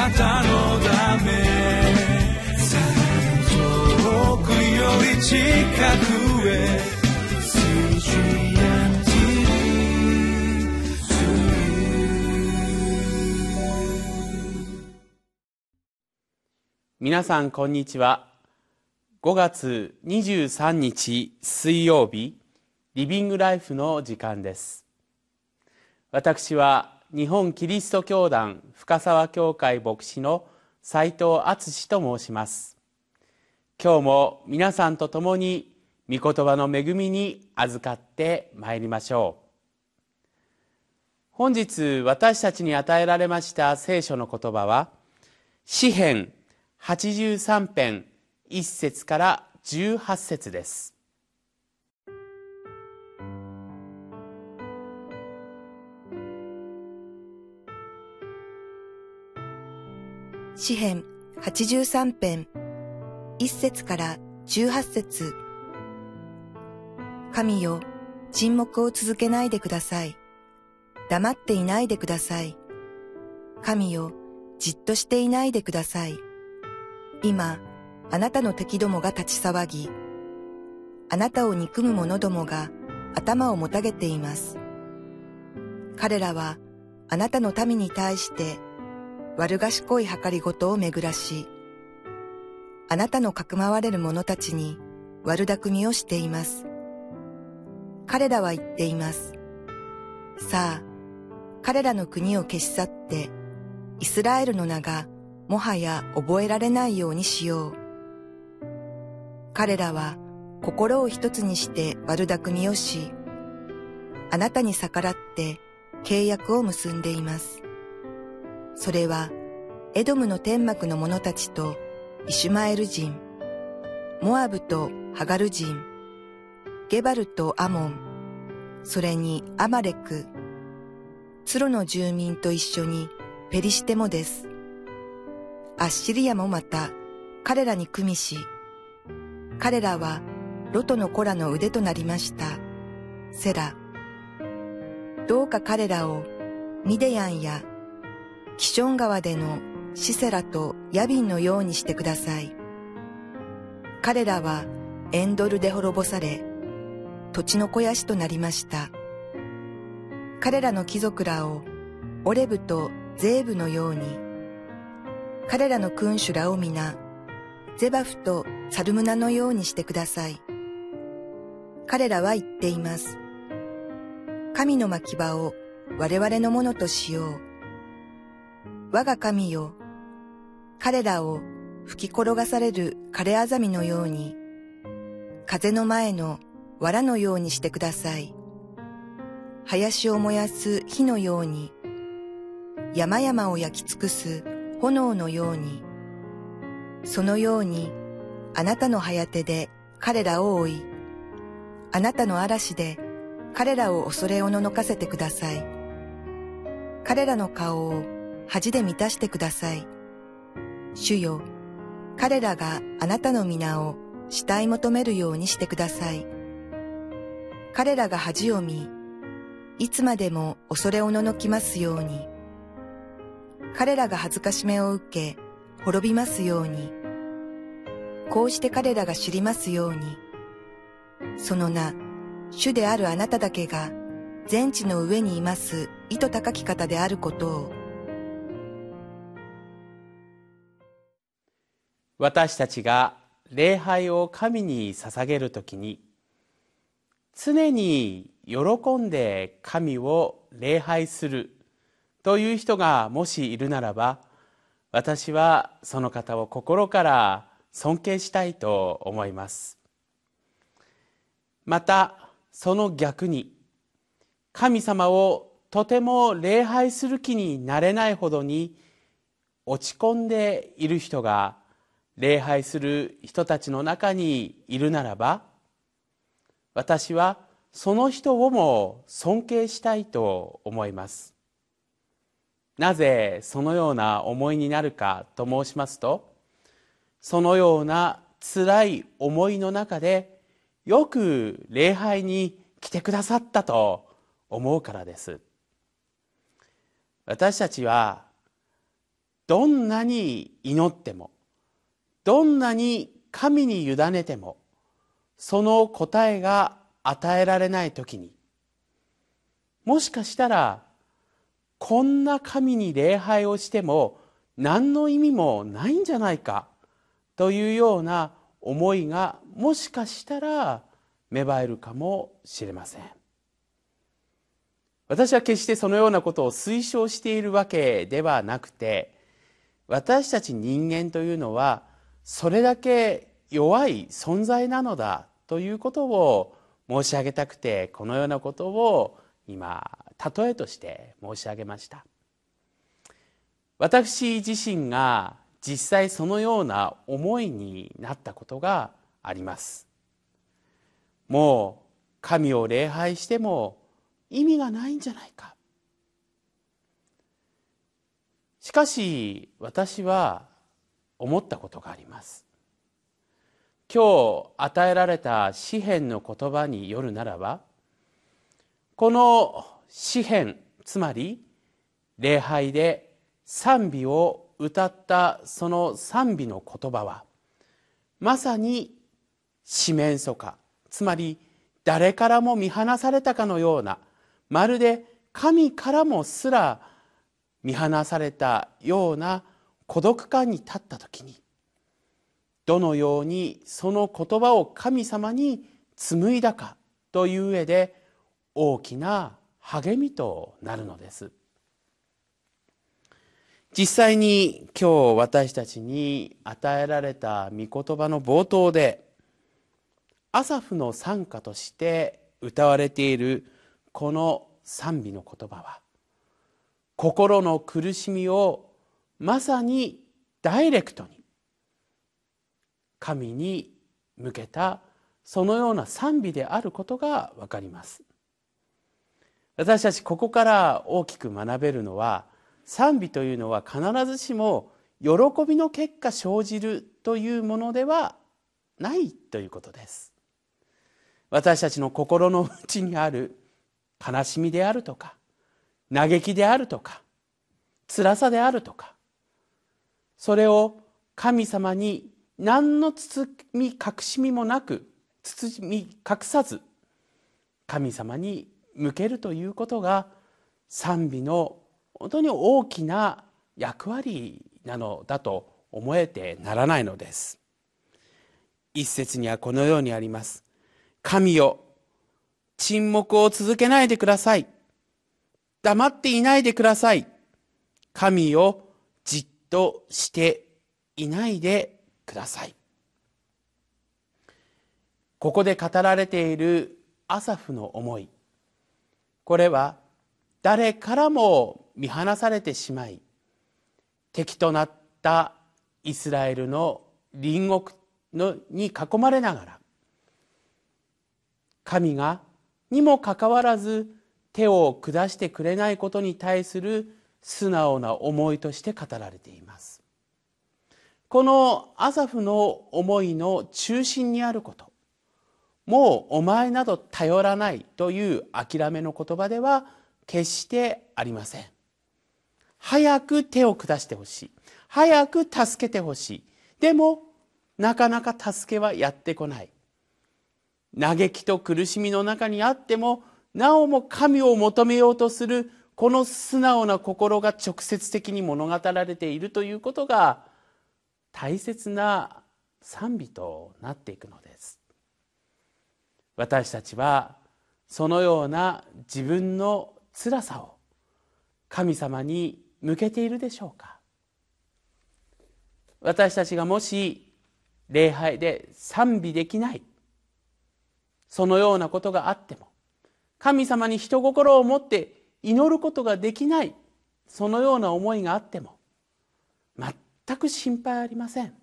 なたのため遠くより近くへ皆さんこんにちは5月23日水曜日リビングライフの時間です。私は日本キリスト教団深沢教会牧師の斉藤敦と申します。今日も皆さんと共に御言葉の恵みに預かってまいりましょう。本日私たちに与えられました聖書の言葉は詩編83編1節から18節です。詩編83編1節から18節神よ、沈黙を続けないでください。黙っていないでください。神よ、じっとしていないでください。今、あなたの敵どもが立ち騒ぎ、あなたを憎む者どもが頭をもたげています。彼らはあなたの民に対して悪賢い計りごとを巡らし、あなたのかくまわれる者たちに悪巧みをしています。彼らは言っています。さあ、彼らの国を消し去って、イスラエルの名がもはや覚えられないようにしよう。彼らは心を一つにして悪巧みをし、あなたに逆らって契約を結んでいます。それはエドムの天幕の者たちとイシュマエル人、モアブとハガル人、ゲバルとアモン、それにアマレク、ツロの住民と一緒にペリシテモです。アッシリアもまた彼らに組みし、彼らはロトの子らの腕となりました。セラ。どうか彼らをミデヤンやキション川でのシセラとヤビンのようにしてください。彼らはエンドルで滅ぼされ、土地の肥やしとなりました。彼らの貴族らをオレブとゼーブのように、彼らの君主らを皆、ゼバフとサルムナのようにしてください。彼らは言っています。神の牧場を我々のものとしよう。我が神よ、彼らを吹き転がされる枯れあざみのように、風の前の藁のようにしてください。林を燃やす火のように、山々を焼き尽くす炎のように、そのようにあなたの早手で彼らを追い、あなたの嵐で彼らを恐れおののかせてください。彼らの顔を恥で満たしてください。主よ、彼らがあなたの皆を慕い求めるようにしてください。彼らが恥を見、いつまでも恐れおののきますように。彼らが恥ずかしめを受け、滅びますように。こうして彼らが知りますように。その名、主であるあなただけが、全地の上にいます意図高き方であることを。私たちが礼拝を神に捧げるときに、常に喜んで神を礼拝するという人がもしいるならば私はその方を心から尊敬したいと思います。またその逆に神様をとても礼拝する気になれないほどに落ち込んでいる人が礼拝する人たちの中にいるならば私はその人をも尊敬したいと思います。なぜそのような思いになるかと申しますとそのような辛い思いの中でよく礼拝に来てくださったと思うからです。私たちはどんなに祈ってもどんなに神に委ねてもその答えが与えられない時にもしかしたらこんな神に礼拝をしても何の意味もないんじゃないかというような思いがもしかしたら芽生えるかもしれません。私は決してそのようなことを推奨しているわけではなくて私たち人間というのはそれだけ弱い存在なのだということを申し上げたくてこのようなことを今例えとして申し上げました。私自身が実際そのような思いになったことがあります。もう神を礼拝しても意味がないんじゃないか。しかし私は思ったことがあります。今日与えられた詩篇の言葉によるならばこの詩篇つまり礼拝で賛美を歌ったその賛美の言葉はまさに四面楚歌つまり誰からも見放されたかのようなまるで神からもすら見放されたような孤独感に立った時にどのようにその言葉を神様に紡いだかという上で大きな励みとなるのです。実際に今日私たちに与えられた御言葉の冒頭でアサフの賛歌として歌われているこの賛美の言葉は心の苦しみをまさにダイレクトに神に向けたそのような賛美であることがわかります。私たちここから大きく学べるのは賛美というのは必ずしも喜びの結果生じるというものではないということです。私たちの心の内にある悲しみであるとか嘆きであるとか辛さであるとかそれを神様に何の包み隠しみもなく包み隠さず神様に向けるということが賛美の本当に大きな役割なのだと思えてならないのです。一節にはこのようにあります。神よ沈黙を続けないでください。黙っていないでください。神をとしていないでください。ここで語られているアサフの思い。これは誰からも見放されてしまい敵となったイスラエルの隣国のに囲まれながら神がにもかかわらず手を下してくれないことに対する素直な思いとして語られています。このアサフの思いの中心にあることもうお前など頼らないという諦めの言葉では決してありません。早く手を下してほしい。早く助けてほしい。でもなかなか助けはやってこない。嘆きと苦しみの中にあってもなおも神を求めようとするこの素直な心が直接的に物語られているということが大切な賛美となっていくのです。私たちはそのような自分の辛さを神様に向けているでしょうか。私たちがもし礼拝で賛美できない。そのようなことがあっても神様に人心を持って祈ることができないそのような思いがあっても全く心配ありません。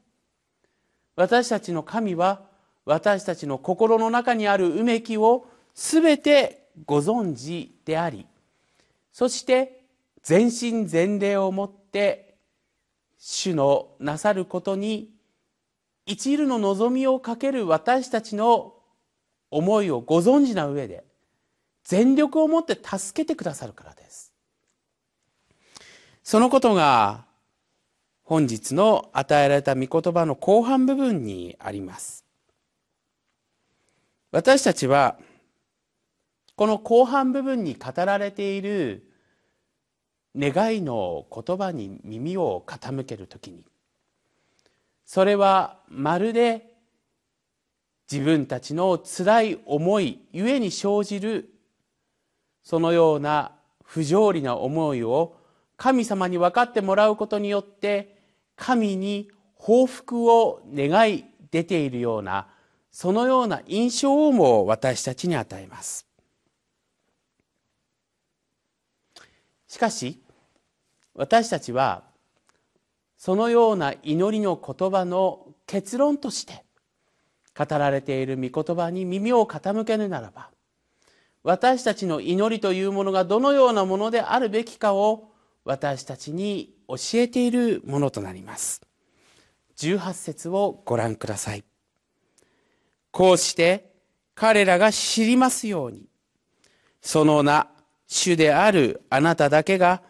私たちの神は私たちの心の中にあるうめきをすべてご存知でありそして全身全霊をもって主のなさることに一縷の望みをかける私たちの思いをご存知な上で全力をもって助けてくださるからです。そのことが本日の与えられた御言葉の後半部分にあります。私たちはこの後半部分に語られている願いの言葉に耳を傾けるときにそれはまるで自分たちのつらい思いゆえに生じるそのような不条理な思いを神様に分かってもらうことによって神に報復を願い出ているようなそのような印象をも私たちに与えます。しかし私たちはそのような祈りの言葉の結論として語られている御言葉に耳を傾けるならば私たちの祈りというものがどのようなものであるべきかを私たちに教えているものとなります。18節をご覧ください。こうして彼らが知りますように。その名主であるあなただけが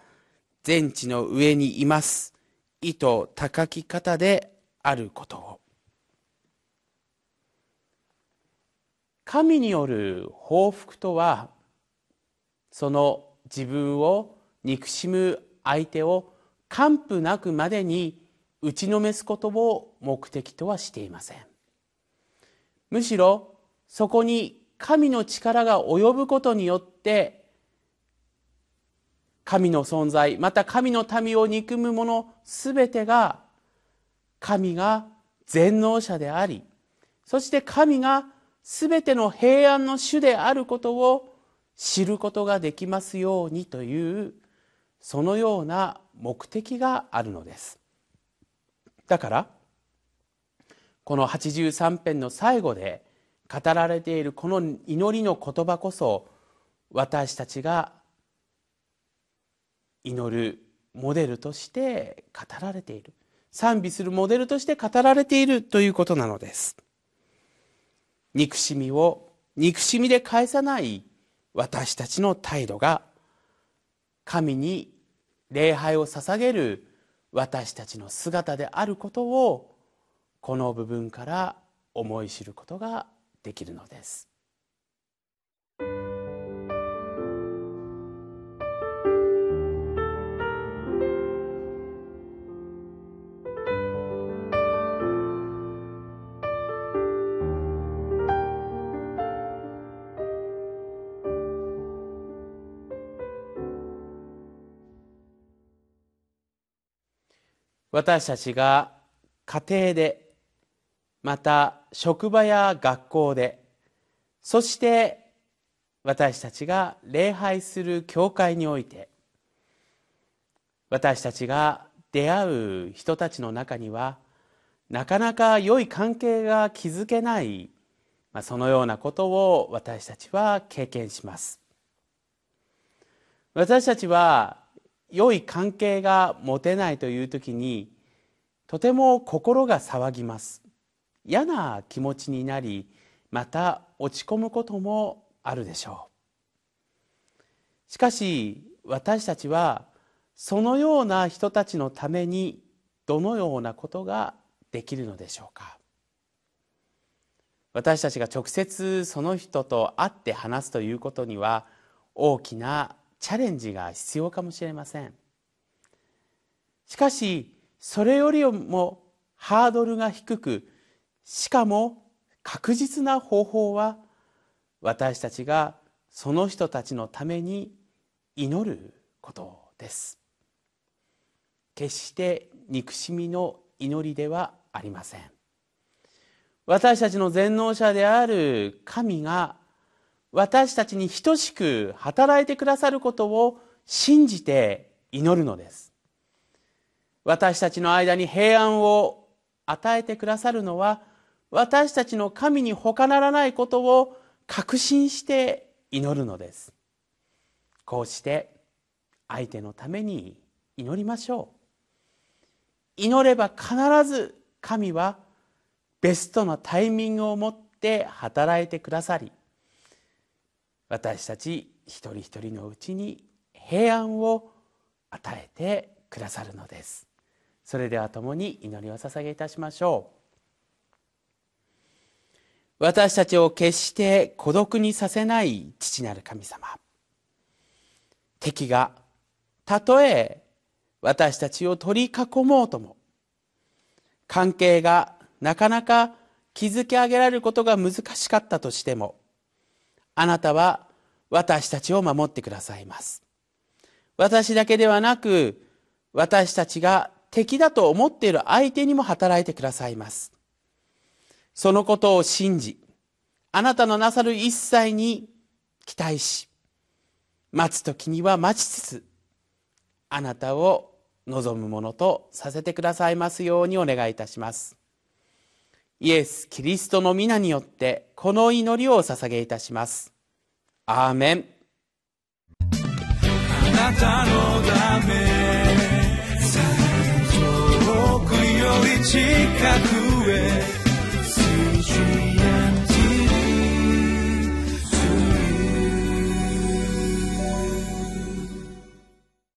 全地の上にいます。意図高き方であることを。神による報復とはその自分を憎しむ相手を完膚なくまでに打ちのめすことを目的とはしていません。むしろそこに神の力が及ぶことによって神の存在また神の民を憎む者すべてが神が全能者でありそして神がすべての平安の主であることを知ることができますようにというそのような目的があるのです。だからこの83編の最後で語られているこの祈りの言葉こそ私たちが祈るモデルとして語られている。賛美するモデルとして語られているということなのです。憎しみを憎しみで返さない私たちの態度が神に礼拝を捧げる私たちの姿であることをこの部分から思い知ることができるのです。私たちが家庭でまた職場や学校でそして私たちが礼拝する教会において私たちが出会う人たちの中にはなかなか良い関係が築けないまそのようなことを私たちは経験します。私たちは良い関係が持てないという時にとても心が騒ぎます。嫌な気持ちになりまた落ち込むこともあるでしょう。しかし私たちはそのような人たちのためにどのようなことができるのでしょうか。私たちが直接その人と会って話すということには大きなチャレンジが必要かもしれません。しかしそれよりもハードルが低くしかも確実な方法は私たちがその人たちのために祈ることです。決して憎しみの祈りではありません。私たちの全能者である神が私たちに等しく働いてくださることを信じて祈るのです。私たちの間に平安を与えてくださるのは私たちの神に他ならないことを確信して祈るのです。こうして相手のために祈りましょう。祈れば必ず神はベストなタイミングを持って働いてくださり私たち一人一人のうちに平安を与えてくださるのです。それでは共に祈りを捧げいたしましょう。私たちを決して孤独にさせない父なる神様。敵がたとえ私たちを取り囲もうとも関係がなかなか築き上げられることが難しかったとしてもあなたは私たちを守ってくださいます。私だけではなく私たちが敵だと思っている相手にも働いてくださいます。そのことを信じあなたのなさる一切に期待し待つ時には待ちつつあなたを望むものとさせてくださいますようにお願いいたします。イエス・キリストの皆によってこの祈りを捧げいたします。アーメン。あなたのため遠くより近く